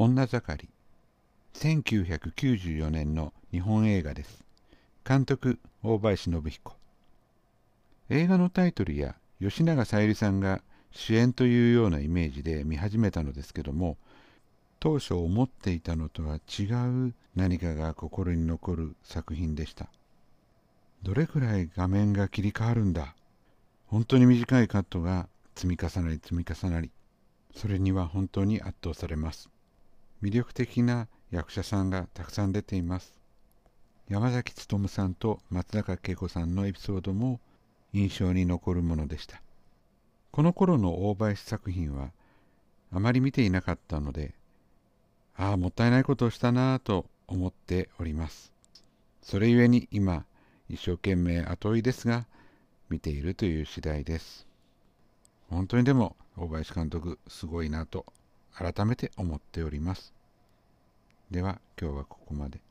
女盛り。1994年の日本映画です。監督大林信彦。映画のタイトルや吉永小百合さんが主演というようなイメージで見始めたのですけども当初思っていたのとは違う何かが心に残る作品でした。どれくらい画面が切り替わるんだ。本当に短いカットが積み重なり積み重なりそれには本当に圧倒されます。魅力的な役者さんがたくさん出ています。山崎努さんと松坂慶子さんのエピソードも印象に残るものでした。この頃の大林作品はあまり見ていなかったのでああもったいないことをしたなぁと思っております。それゆえに今一生懸命後追いですが見ているという次第です。本当にでも大林監督すごいなと改めて思っております。では今日はここまで。